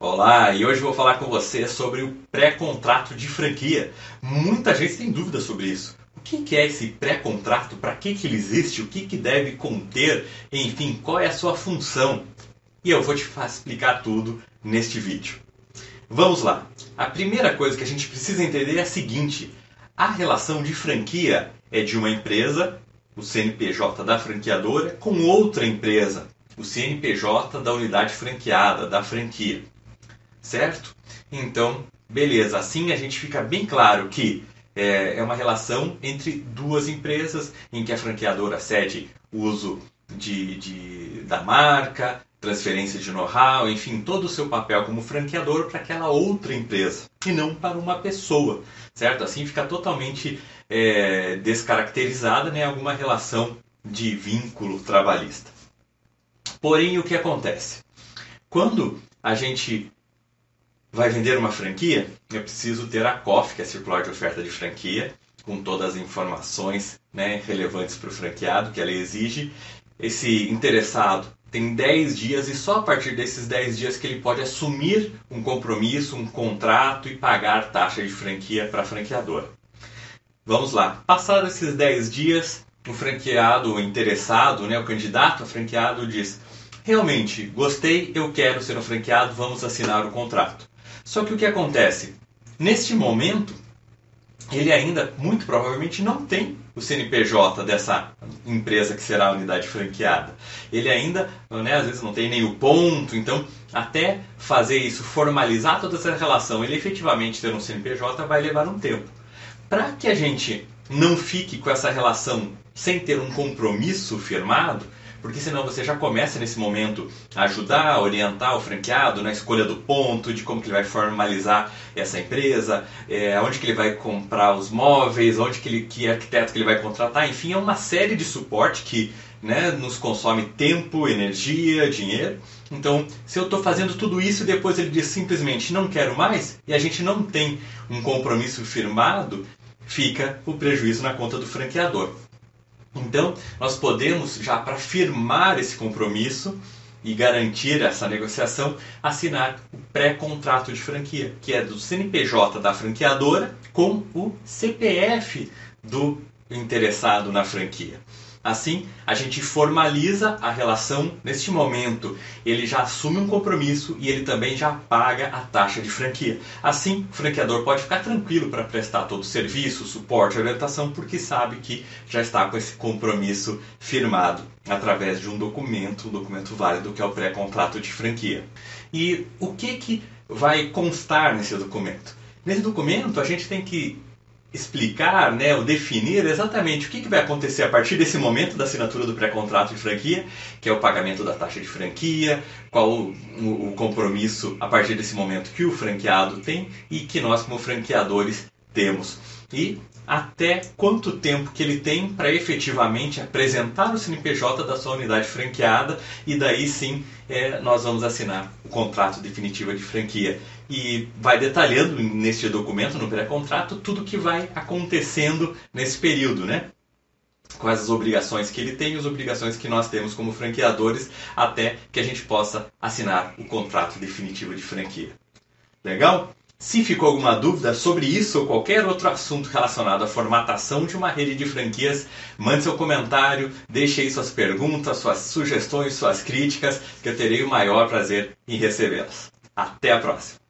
Olá, e hoje vou falar com você sobre o pré-contrato de franquia. Muita gente tem dúvida sobre isso. O que é esse pré-contrato? Para que, ele existe? O que deve conter? Enfim, qual é a sua função? E eu vou te explicar tudo neste vídeo. Vamos lá. A primeira coisa que a gente precisa entender é a seguinte: a relação de franquia é de uma empresa, o CNPJ da franqueadora, com outra empresa, o CNPJ da unidade franqueada, da franquia certo? Então, beleza. Assim a gente fica bem claro que é, é uma relação entre duas empresas em que a franqueadora cede uso de, de, da marca, transferência de know-how, enfim, todo o seu papel como franqueador para aquela outra empresa e não para uma pessoa, certo? Assim fica totalmente é, descaracterizada né, alguma relação de vínculo trabalhista. Porém, o que acontece? Quando a gente vai vender uma franquia, eu preciso ter a COF, que é a circular de oferta de franquia, com todas as informações né, relevantes para o franqueado que ela exige. Esse interessado tem 10 dias e só a partir desses 10 dias que ele pode assumir um compromisso, um contrato e pagar taxa de franquia para a franqueadora. Vamos lá. Passados esses 10 dias, o franqueado, o interessado, né, o candidato a franqueado diz: Realmente, gostei, eu quero ser um franqueado, vamos assinar o contrato. Só que o que acontece? Neste momento, ele ainda, muito provavelmente, não tem o CNPJ dessa empresa que será a unidade franqueada. Ele ainda, né, às vezes, não tem nem o ponto, então, até fazer isso, formalizar toda essa relação, ele efetivamente ter um CNPJ vai levar um tempo. Para que a gente não fique com essa relação sem ter um compromisso firmado, porque senão você já começa nesse momento a ajudar, orientar o franqueado na escolha do ponto, de como que ele vai formalizar essa empresa, é, onde que ele vai comprar os móveis, onde que, ele, que arquiteto que ele vai contratar, enfim, é uma série de suporte que né, nos consome tempo, energia, dinheiro. Então, se eu estou fazendo tudo isso e depois ele diz simplesmente não quero mais, e a gente não tem um compromisso firmado, fica o prejuízo na conta do franqueador. Então, nós podemos, já para firmar esse compromisso e garantir essa negociação, assinar o pré-contrato de franquia, que é do CNPJ da franqueadora com o CPF do interessado na franquia. Assim, a gente formaliza a relação neste momento. Ele já assume um compromisso e ele também já paga a taxa de franquia. Assim, o franqueador pode ficar tranquilo para prestar todo o serviço, suporte, orientação, porque sabe que já está com esse compromisso firmado através de um documento, um documento válido que é o pré-contrato de franquia. E o que, que vai constar nesse documento? Nesse documento, a gente tem que explicar, né, ou definir exatamente o que, que vai acontecer a partir desse momento da assinatura do pré-contrato de franquia, que é o pagamento da taxa de franquia, qual o, o, compromisso a partir desse momento que o franqueado tem e que nós como franqueadores temos. E até quanto tempo que ele tem para efetivamente apresentar o CNPJ da sua unidade franqueada e daí sim é, nós vamos assinar o contrato definitivo de franquia. E vai detalhando neste documento, no pré-contrato, tudo que vai acontecendo nesse período, né? Quais as obrigações que ele tem e as obrigações que nós temos como franqueadores até que a gente possa assinar o contrato definitivo de franquia. Legal? Se ficou alguma dúvida sobre isso ou qualquer outro assunto relacionado à formatação de uma rede de franquias, mande seu comentário, deixe aí suas perguntas, suas sugestões, suas críticas, que eu terei o maior prazer em recebê-las. Até a próxima!